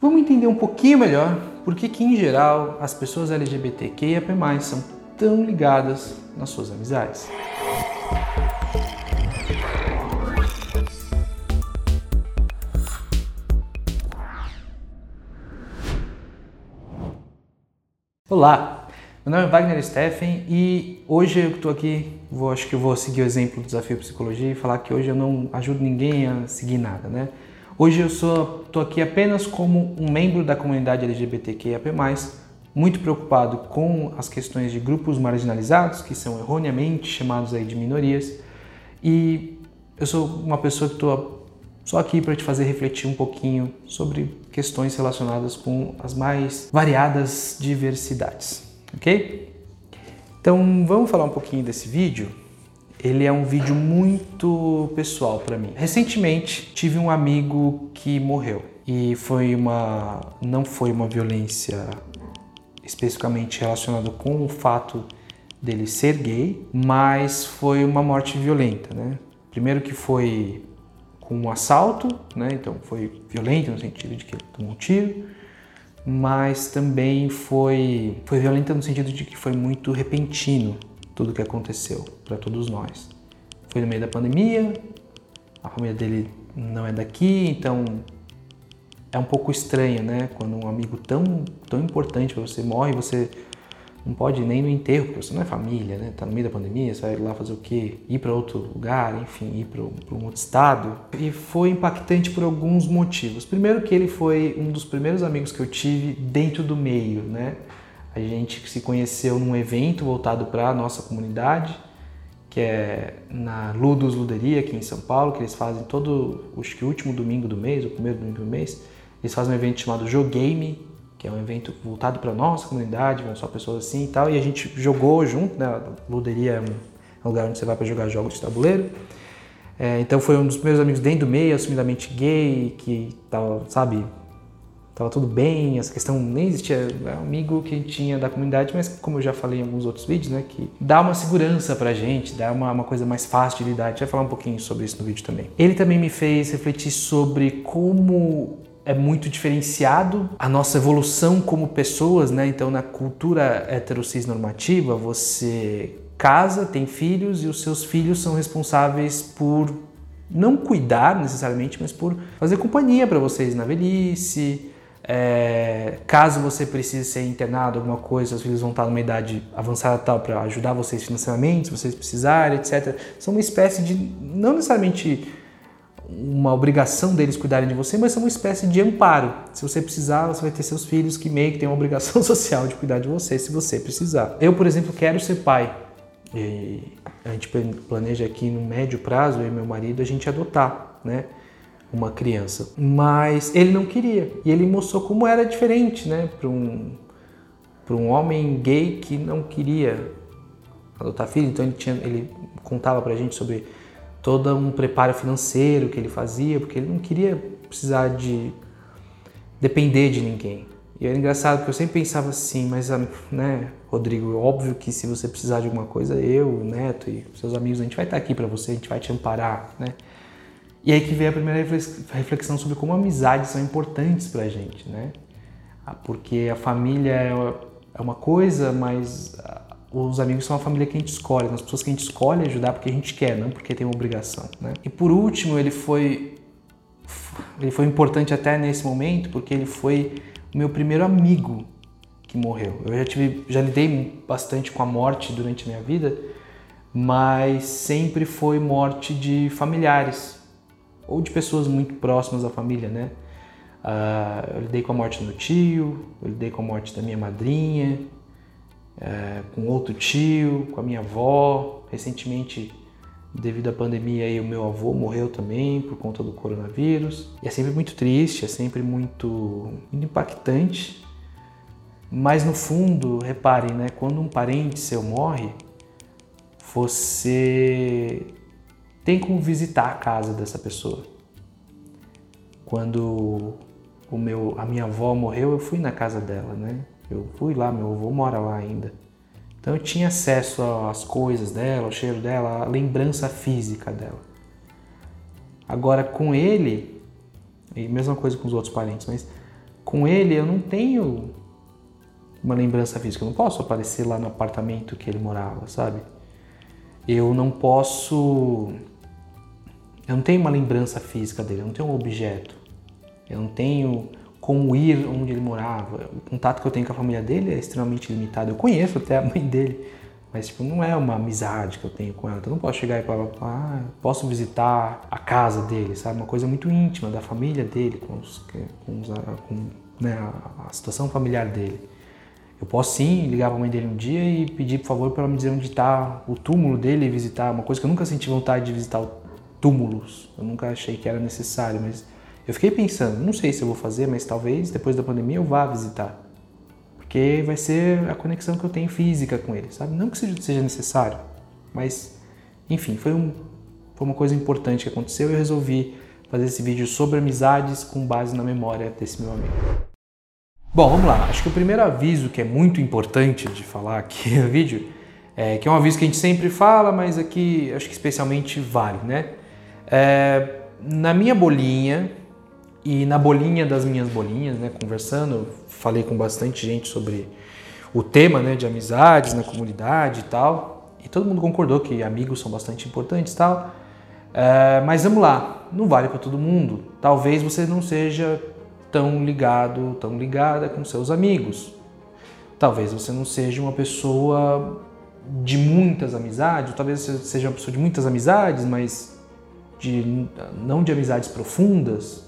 Vamos entender um pouquinho melhor por que, que em geral, as pessoas LGBTQIAP+, são tão ligadas nas suas amizades. Olá, meu nome é Wagner Steffen e hoje eu estou aqui, vou, acho que eu vou seguir o exemplo do Desafio Psicologia e falar que hoje eu não ajudo ninguém a seguir nada, né? Hoje eu sou estou aqui apenas como um membro da comunidade LGBTQIAP+, muito preocupado com as questões de grupos marginalizados, que são erroneamente chamados aí de minorias, e eu sou uma pessoa que estou só aqui para te fazer refletir um pouquinho sobre questões relacionadas com as mais variadas diversidades, ok? Então vamos falar um pouquinho desse vídeo ele é um vídeo muito pessoal para mim. Recentemente tive um amigo que morreu e foi uma não foi uma violência especificamente relacionada com o fato dele ser gay, mas foi uma morte violenta, né? Primeiro que foi com um assalto, né? Então foi violento no sentido de que ele tomou um tiro, mas também foi foi violenta no sentido de que foi muito repentino tudo o que aconteceu para todos nós. Foi no meio da pandemia, a família dele não é daqui, então é um pouco estranho, né? Quando um amigo tão, tão importante para você morre, você não pode nem no enterro, porque você não é família, né? Tá no meio da pandemia, você vai lá fazer o quê? Ir para outro lugar, enfim, ir para um outro estado. E foi impactante por alguns motivos. Primeiro que ele foi um dos primeiros amigos que eu tive dentro do meio, né? A gente se conheceu num evento voltado para a nossa comunidade, que é na Ludus Luderia, aqui em São Paulo, que eles fazem todo, acho que o último domingo do mês, o primeiro domingo do mês, eles fazem um evento chamado Jogame, que é um evento voltado para a nossa comunidade, vão só pessoas assim e tal, e a gente jogou junto, né? Luderia é um lugar onde você vai para jogar jogos de tabuleiro. É, então foi um dos primeiros amigos dentro do meio, assumidamente gay, que tal, sabe, estava tudo bem, essa questão nem existia, é um amigo que tinha da comunidade, mas como eu já falei em alguns outros vídeos, né, que dá uma segurança pra gente, dá uma, uma coisa mais fácil de lidar, a gente vai falar um pouquinho sobre isso no vídeo também. Ele também me fez refletir sobre como é muito diferenciado a nossa evolução como pessoas, né? Então, na cultura heterocis normativa, você casa, tem filhos e os seus filhos são responsáveis por não cuidar necessariamente, mas por fazer companhia para vocês na velhice, é, caso você precise ser internado, alguma coisa, os filhos vão estar numa idade avançada tal para ajudar vocês financeiramente, se vocês precisarem, etc. São uma espécie de, não necessariamente uma obrigação deles cuidarem de você, mas são uma espécie de amparo. Se você precisar, você vai ter seus filhos que meio que têm uma obrigação social de cuidar de você, se você precisar. Eu, por exemplo, quero ser pai. E a gente planeja aqui no médio prazo, eu e meu marido, a gente adotar, né? Uma criança. Mas ele não queria. E ele mostrou como era diferente, né, para um para um homem gay que não queria adotar filho. Então ele tinha ele contava pra gente sobre todo um preparo financeiro que ele fazia, porque ele não queria precisar de depender de ninguém. E era engraçado porque eu sempre pensava assim, mas né, Rodrigo, óbvio que se você precisar de alguma coisa, eu, o Neto e seus amigos, a gente vai estar aqui para você, a gente vai te amparar, né? E aí que vem a primeira reflexão sobre como amizades são importantes pra gente, né? Ah, porque a família é, é uma coisa, mas ah, os amigos são a família que a gente escolhe, as pessoas que a gente escolhe ajudar porque a gente quer, não porque tem uma obrigação, né? E por último, ele foi ele foi importante até nesse momento porque ele foi o meu primeiro amigo que morreu. Eu já tive, já lidei bastante com a morte durante a minha vida, mas sempre foi morte de familiares, ou de pessoas muito próximas à família, né? Uh, eu lidei com a morte do meu tio, eu lidei com a morte da minha madrinha, uh, com outro tio, com a minha avó. Recentemente, devido à pandemia, aí, o meu avô morreu também por conta do coronavírus. E é sempre muito triste, é sempre muito, muito impactante. Mas no fundo, reparem, né? Quando um parente seu morre, você tem como visitar a casa dessa pessoa. Quando o meu, a minha avó morreu, eu fui na casa dela, né? Eu fui lá, meu avô mora lá ainda. Então eu tinha acesso às coisas dela, ao cheiro dela, à lembrança física dela. Agora com ele, e mesma coisa com os outros parentes, mas com ele eu não tenho uma lembrança física. Eu não posso aparecer lá no apartamento que ele morava, sabe? Eu não posso. Eu não tenho uma lembrança física dele, eu não tenho um objeto. Eu não tenho como ir onde ele morava. O contato que eu tenho com a família dele é extremamente limitado. Eu conheço até a mãe dele, mas tipo, não é uma amizade que eu tenho com ela. Então eu não posso chegar e falar, ah, posso visitar a casa dele, sabe? Uma coisa muito íntima da família dele, com, os, com, os, com né, a situação familiar dele. Eu posso sim ligar para a mãe dele um dia e pedir, por favor, para ela me dizer onde está o túmulo dele e visitar. Uma coisa que eu nunca senti vontade de visitar túmulos. Eu nunca achei que era necessário, mas eu fiquei pensando, não sei se eu vou fazer, mas talvez depois da pandemia eu vá visitar. Porque vai ser a conexão que eu tenho física com ele, sabe? Não que seja necessário, mas enfim, foi, um, foi uma coisa importante que aconteceu e eu resolvi fazer esse vídeo sobre amizades com base na memória desse meu amigo. Bom, vamos lá. Acho que o primeiro aviso que é muito importante de falar aqui no vídeo, é, que é um aviso que a gente sempre fala, mas aqui acho que especialmente vale, né? É, na minha bolinha, e na bolinha das minhas bolinhas, né, conversando, falei com bastante gente sobre o tema né, de amizades na comunidade e tal. E todo mundo concordou que amigos são bastante importantes e tal. É, mas vamos lá, não vale para todo mundo. Talvez você não seja tão ligado, tão ligada com seus amigos. Talvez você não seja uma pessoa de muitas amizades, talvez você seja uma pessoa de muitas amizades, mas de, não de amizades profundas.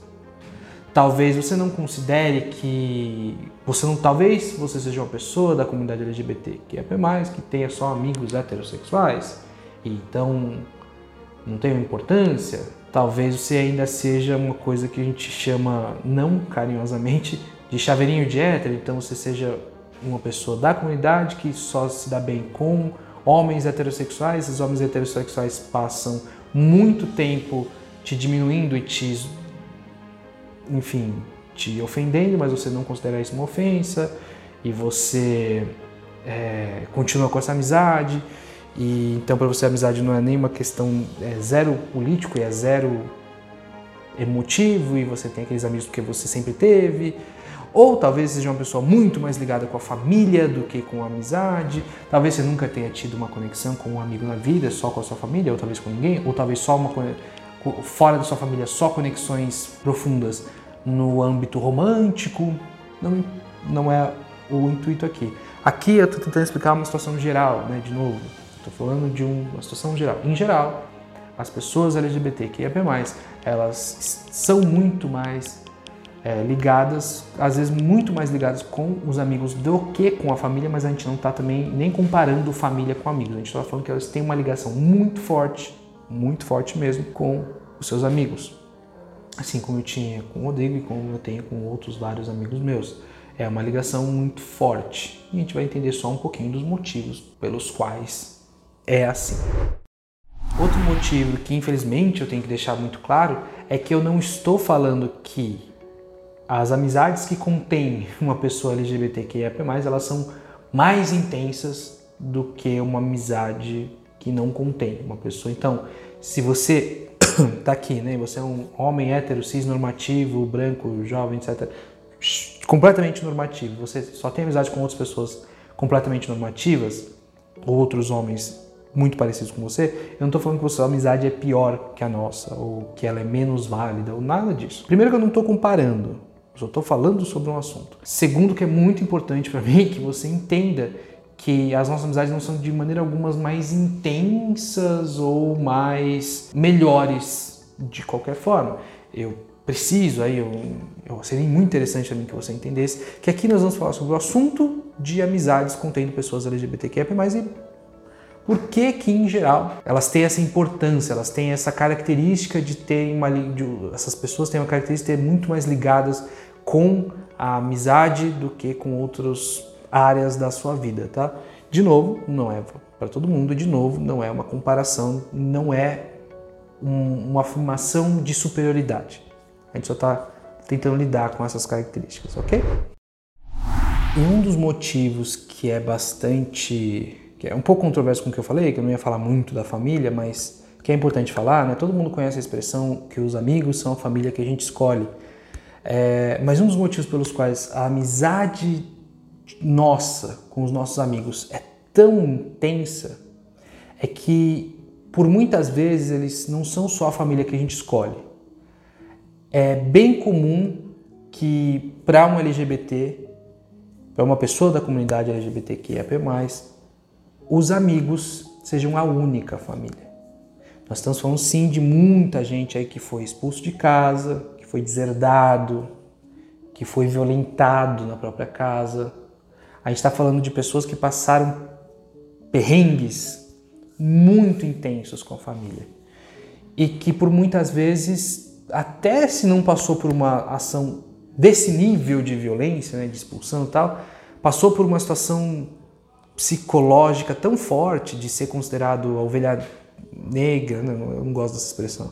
Talvez você não considere que você não, talvez você seja uma pessoa da comunidade LGBT que é mais que tenha só amigos heterossexuais e então não tenha importância. Talvez você ainda seja uma coisa que a gente chama não carinhosamente de chaveirinho de hétero, então você seja uma pessoa da comunidade que só se dá bem com homens heterossexuais, esses homens heterossexuais passam muito tempo te diminuindo e te enfim, te ofendendo, mas você não considera isso uma ofensa e você é, continua com essa amizade. E então para você a amizade não é nem uma questão é zero político, é zero emotivo e você tem aqueles amigos porque você sempre teve. Ou talvez seja uma pessoa muito mais ligada com a família do que com a amizade. Talvez você nunca tenha tido uma conexão com um amigo na vida, só com a sua família, ou talvez com ninguém, ou talvez só uma fora da sua família, só conexões profundas no âmbito romântico, não, não é o intuito aqui. Aqui eu estou tentando explicar uma situação geral, né? De novo, estou falando de uma situação geral. Em geral, as pessoas LGBTQIA+, elas são muito mais é, ligadas, às vezes muito mais ligadas com os amigos do que com a família, mas a gente não está também nem comparando família com amigos. A gente está falando que elas têm uma ligação muito forte, muito forte mesmo, com os seus amigos assim como eu tinha com o Rodrigo e como eu tenho com outros vários amigos meus. É uma ligação muito forte e a gente vai entender só um pouquinho dos motivos pelos quais é assim. Outro motivo que infelizmente eu tenho que deixar muito claro é que eu não estou falando que as amizades que contêm uma pessoa LGBTQIA+, elas são mais intensas do que uma amizade que não contém uma pessoa. Então, se você tá aqui, né? Você é um homem hétero, cis normativo, branco, jovem, etc. Completamente normativo. Você só tem amizade com outras pessoas completamente normativas, outros homens muito parecidos com você. Eu não estou falando que a sua amizade é pior que a nossa, ou que ela é menos válida, ou nada disso. Primeiro que eu não estou comparando, só estou falando sobre um assunto. Segundo que é muito importante para mim que você entenda que as nossas amizades não são de maneira alguma mais intensas ou mais melhores de qualquer forma. Eu preciso, aí eu, eu seria muito interessante também que você entendesse que aqui nós vamos falar sobre o assunto de amizades contendo pessoas LGBTQIA+, e por que que em geral elas têm essa importância, elas têm essa característica de terem uma de, essas pessoas têm uma característica de ter muito mais ligadas com a amizade do que com outros áreas da sua vida, tá? De novo, não é para todo mundo, de novo, não é uma comparação, não é um, uma afirmação de superioridade. A gente só está tentando lidar com essas características, ok? E um dos motivos que é bastante. que é um pouco controverso com o que eu falei, que eu não ia falar muito da família, mas que é importante falar, né? Todo mundo conhece a expressão que os amigos são a família que a gente escolhe. É, mas um dos motivos pelos quais a amizade nossa com os nossos amigos é tão intensa é que por muitas vezes eles não são só a família que a gente escolhe. É bem comum que para um LGBT, para uma pessoa da comunidade LGBTQIA+, os amigos sejam a única família. Nós estamos falando sim de muita gente aí que foi expulso de casa, foi deserdado, que foi violentado na própria casa. A gente está falando de pessoas que passaram perrengues muito intensos com a família e que por muitas vezes, até se não passou por uma ação desse nível de violência, né, de expulsão e tal, passou por uma situação psicológica tão forte de ser considerado a ovelha negra, né? eu não gosto dessa expressão,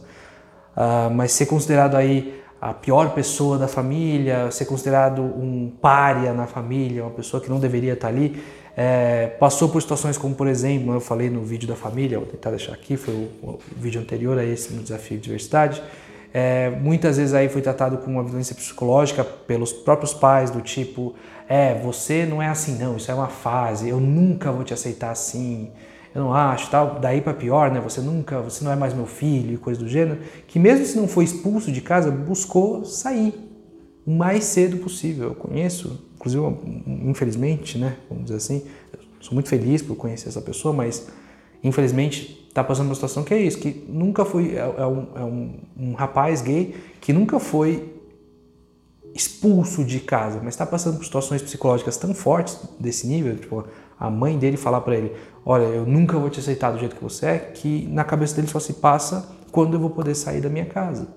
uh, mas ser considerado aí a pior pessoa da família, ser considerado um pária na família, uma pessoa que não deveria estar ali, é, passou por situações como, por exemplo, eu falei no vídeo da família, vou tentar deixar aqui, foi o, o vídeo anterior a esse no desafio de diversidade, é, muitas vezes aí foi tratado com uma violência psicológica pelos próprios pais, do tipo, é, você não é assim não, isso é uma fase, eu nunca vou te aceitar assim, eu não acho, tal, daí para pior, né? Você nunca, você não é mais meu filho coisa do gênero, que mesmo se não foi expulso de casa, buscou sair o mais cedo possível. Eu conheço, inclusive, infelizmente, né? Vamos dizer assim, sou muito feliz por conhecer essa pessoa, mas infelizmente está passando uma situação que é isso, que nunca foi, é, é, um, é um, um rapaz gay que nunca foi expulso de casa, mas está passando por situações psicológicas tão fortes desse nível, tipo, a mãe dele falar para ele: Olha, eu nunca vou te aceitar do jeito que você é, que na cabeça dele só se passa quando eu vou poder sair da minha casa.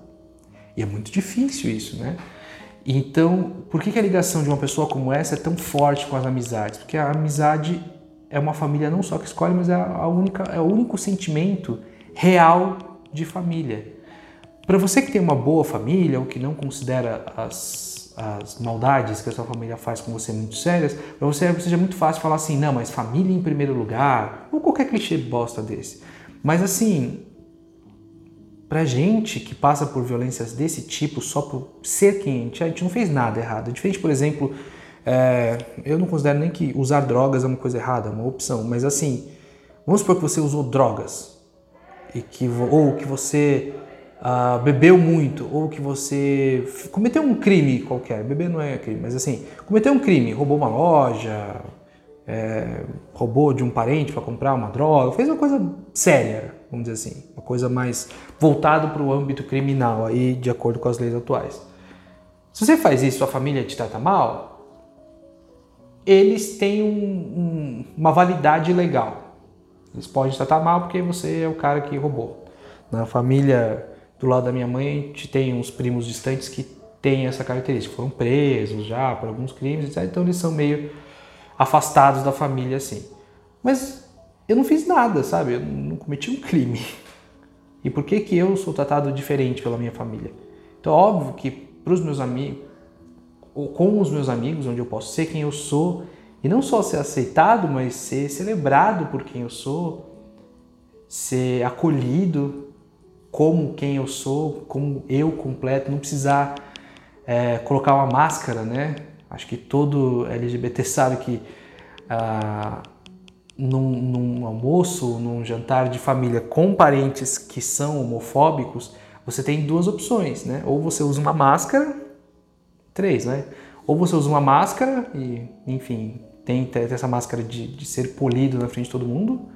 E é muito difícil isso, né? Então, por que, a ligação de uma pessoa como essa é tão forte com as amizades? Porque a amizade é uma família não só que escolhe, mas é, a única, é o único sentimento real de família. Para você que tem uma boa família ou que não considera as as maldades que a sua família faz com você muito sérias, para você seja muito fácil falar assim, não, mas família em primeiro lugar, ou qualquer clichê bosta desse. Mas assim, pra gente que passa por violências desse tipo só por ser quem a gente é, a gente não fez nada errado. É diferente, por exemplo, é, eu não considero nem que usar drogas é uma coisa errada, é uma opção, mas assim, vamos supor que você usou drogas e que, ou que você uh, bebeu muito ou que você cometeu um crime qualquer, beber não é crime, mas assim, cometeu um crime, roubou uma loja, é, roubou de um parente para comprar uma droga, fez uma coisa séria, vamos dizer assim, uma coisa mais voltada para o âmbito criminal aí, de acordo com as leis atuais. Se você faz isso, sua família te trata mal, eles têm um, um, uma validade legal. Eles podem te tratar mal porque você é o cara que roubou. Na família do lado da minha mãe, tem uns primos distantes que têm essa característica. Foram presos já por alguns crimes, etc. Então eles são meio afastados da família assim. Mas eu não fiz nada, sabe? Eu não cometi um crime. E por que que eu sou tratado diferente pela minha família? Então, óbvio que para os meus amigos, ou com os meus amigos, onde eu posso ser quem eu sou, e não só ser aceitado, mas ser celebrado por quem eu sou, ser acolhido, como quem eu sou, como eu completo, não precisar é, colocar uma máscara, né? Acho que todo LGBT sabe que ah, num, num, almoço, num jantar de família com parentes que são homofóbicos, você tem duas opções, né? Ou você usa uma máscara, três, né? Ou você usa uma máscara e, enfim, tem essa máscara de, de ser polido na frente de todo mundo,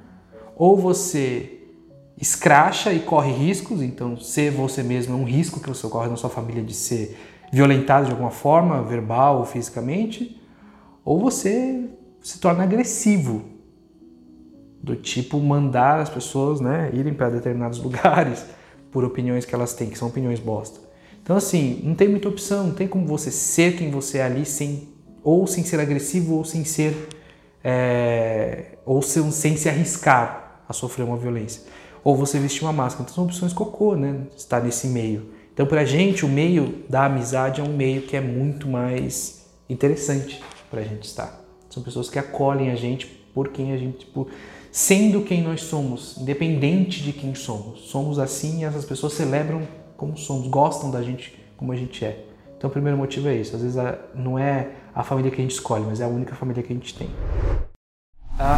ou você escracha e corre riscos, então ser você mesmo é um risco que você corre na sua família de ser violentado de alguma forma, verbal ou fisicamente, ou você se torna agressivo, do tipo mandar as pessoas né, irem para determinados lugares por opiniões que elas têm, que são opiniões bosta. Então assim, não tem muita opção, não tem como você ser quem você é ali sem ou sem ser agressivo ou sem ser é, ou sem, sem se arriscar a sofrer uma violência ou você vestir uma máscara. Então são opções cocô, né? Estar nesse meio. Então pra gente o meio da amizade é um meio que é muito mais interessante pra gente estar. São pessoas que acolhem a gente por quem a gente, por, sendo quem nós somos, independente de quem somos. Somos assim e essas pessoas celebram como somos, gostam da gente como a gente é. Então o primeiro motivo é isso. Às vezes não é a família que a gente escolhe, mas é a única família que a gente tem.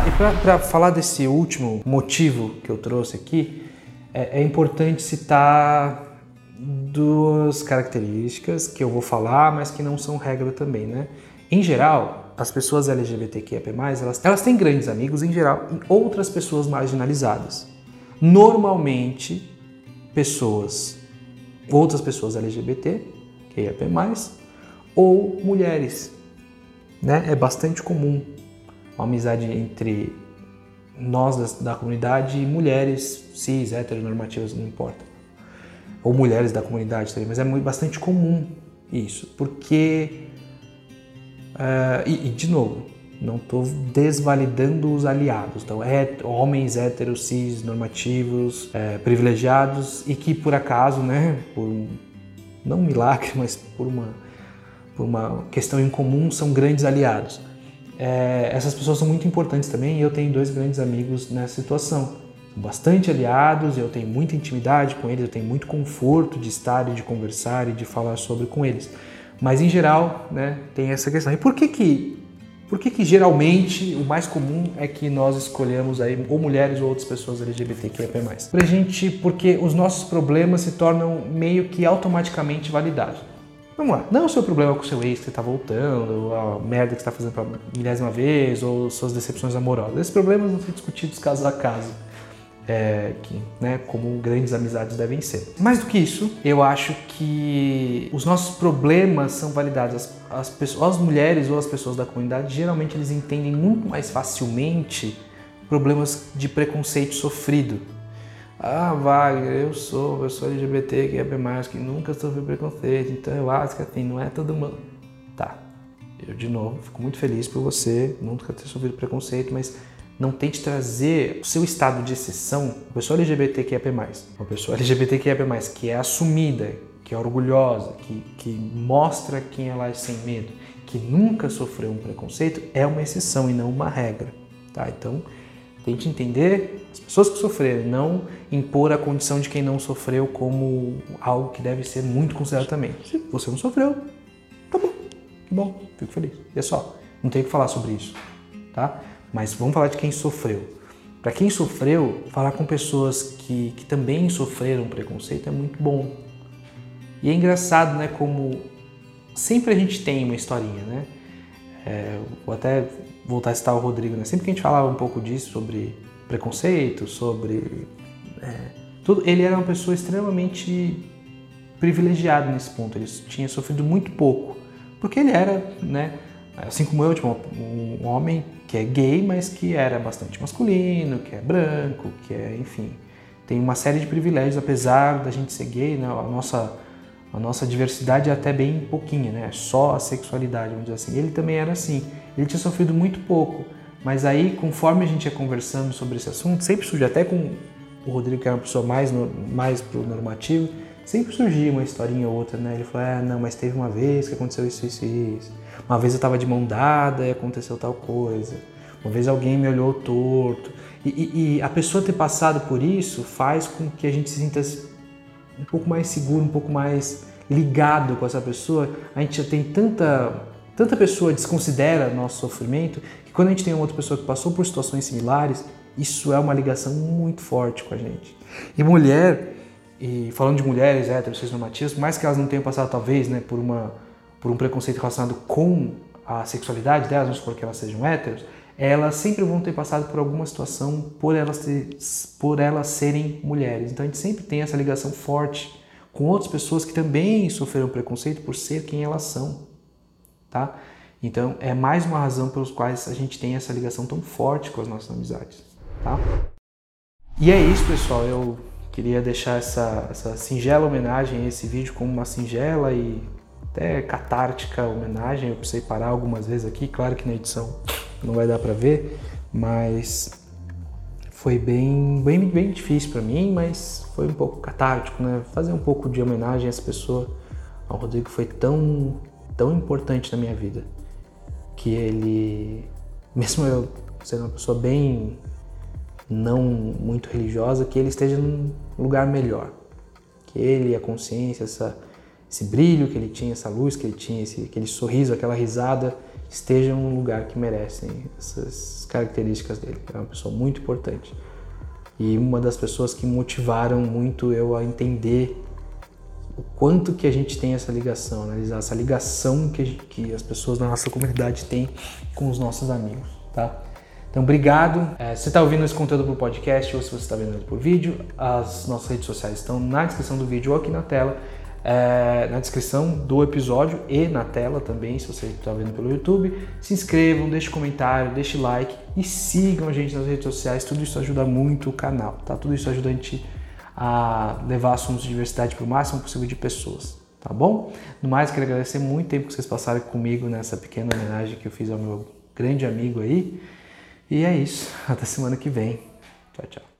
Ah, e para falar desse último motivo que eu trouxe aqui, é, é importante citar duas características que eu vou falar, mas que não são regra também, né? Em geral, as pessoas LGBTQIA+, elas, elas têm grandes amigos, em geral, e outras pessoas marginalizadas. Normalmente, pessoas, outras pessoas LGBT, QIAP+, ou mulheres. Né? É bastante comum uma amizade entre nós da, da comunidade e mulheres cis, heteronormativas, não importa. Ou mulheres da comunidade também, mas é muito, bastante comum isso, porque. Uh, e, e, de novo, não estou desvalidando os aliados. Então, é, homens héteros, cis, normativos, é, privilegiados e que por acaso, né, por um, não um milagre, mas por uma, por uma questão em comum, são grandes aliados. É, essas pessoas são muito importantes também e eu tenho dois grandes amigos nessa situação. São bastante aliados, eu tenho muita intimidade com eles, eu tenho muito conforto de estar e de conversar e de falar sobre com eles. Mas em geral, né, tem essa questão. E por que que por que, que geralmente o mais comum é que nós escolhemos aí ou mulheres ou outras pessoas LGBTQIA+. Pra gente, porque os nossos problemas se tornam meio que automaticamente validados. Vamos lá, não é o seu problema com o seu ex que você tá voltando, a merda que você tá fazendo pela milésima vez, ou suas decepções amorosas. Esses problemas vão ser discutidos caso a caso é, que, né, como grandes amizades devem ser. Mais do que isso, eu acho que os nossos problemas são validados. As, as, pessoas, as mulheres ou as pessoas da comunidade, geralmente eles entendem muito mais facilmente problemas de preconceito sofrido. Ah, Wagner, eu sou, eu sou LGBT, que é mais, que nunca sofri preconceito, então eu acho que assim, não é todo mundo. Tá, eu de novo fico muito feliz por você nunca ter sofrido preconceito, mas não tente trazer o seu estado de exceção, uma pessoa LGBTQIA+, uma pessoa LGBTQIA+, que é assumida, que é orgulhosa, que, que mostra quem ela é sem medo, que nunca sofreu um preconceito, é uma exceção e não uma regra, tá? Então, tente entender as pessoas que sofreram, não impor a condição de quem não sofreu como algo que deve ser muito considerado também. Se você não sofreu, tá bom, que bom, fico feliz. E é só, não tem o que falar sobre isso, tá? mas vamos falar de quem sofreu. Para quem sofreu, falar com pessoas que, que também sofreram preconceito é muito bom. E é engraçado, né? Como sempre a gente tem uma historinha, né? É, vou até voltar a citar o Rodrigo, né? Sempre que a gente falava um pouco disso, sobre preconceito, sobre é, tudo, ele era uma pessoa extremamente privilegiada nesse ponto. Ele tinha sofrido muito pouco, porque ele era, né? Assim como eu, tipo, um homem que é gay, mas que era bastante masculino, que é branco, que é, enfim, tem uma série de privilégios, apesar da gente ser gay, né? A nossa, a nossa diversidade é até bem pouquinha, né? É só a sexualidade, vamos dizer assim. Ele também era assim. Ele tinha sofrido muito pouco, mas aí, conforme a gente ia conversando sobre esse assunto, sempre surge, até com o Rodrigo, que era uma pessoa mais, mais pro normativo, sempre surgia uma historinha ou outra, né? Ele falou, ah, não, mas teve uma vez que aconteceu isso, isso e isso. Uma vez eu estava de mão dada e aconteceu tal coisa. Uma vez alguém me olhou torto. E, e, e, a pessoa ter passado por isso faz com que a gente se sinta um pouco mais seguro, um pouco mais ligado com essa pessoa. A gente já tem tanta, tanta pessoa desconsidera nosso sofrimento que quando a gente tem uma outra pessoa que passou por situações similares, isso é uma ligação muito forte com a gente. E mulher, e falando de mulheres héteros, normativas, por mais que elas não tenham passado talvez né, por uma por um preconceito relacionado com a sexualidade delas, vamos supor que elas sejam héteros, elas sempre vão ter passado por alguma situação por elas, ter, por elas serem mulheres. Então a gente sempre tem essa ligação forte com outras pessoas que também sofreram preconceito por ser quem elas são, tá? Então é mais uma razão pelos quais a gente tem essa ligação tão forte com as nossas amizades, tá? E é isso, pessoal. Eu queria deixar essa, essa singela homenagem a esse vídeo como uma singela e até catártica homenagem. Eu precisei parar algumas vezes aqui, claro que na edição não vai dar para ver, mas foi bem, bem, bem difícil para mim, mas foi um pouco catártico, né? Fazer um pouco de homenagem a essa pessoa, ao Rodrigo, foi tão, tão importante na minha vida que ele, mesmo eu sendo uma pessoa bem não muito religiosa, que ele esteja num lugar melhor, que ele, a consciência, essa esse brilho que ele tinha, essa luz que ele tinha, esse, aquele sorriso, aquela risada, estejam no lugar que merecem essas características dele. É uma pessoa muito importante. E uma das pessoas que motivaram muito eu a entender o quanto que a gente tem essa ligação, analisar essa ligação que, que as pessoas da nossa comunidade têm com os nossos amigos, tá? Então, obrigado. É, se você está ouvindo esse conteúdo por podcast ou se você está vendo por vídeo, as nossas redes sociais estão na descrição do vídeo ou aqui na tela é, na descrição do episódio e na tela também, se você está vendo pelo YouTube. Se inscrevam, deixe comentário, deixe like e sigam a gente nas redes sociais. Tudo isso ajuda muito o canal, tá? Tudo isso ajuda a gente a levar assuntos de diversidade para o máximo possível de pessoas, tá bom? No mais, quero agradecer muito tempo que vocês passaram comigo nessa pequena homenagem que eu fiz ao meu grande amigo aí. E é isso. Até semana que vem. Tchau, tchau.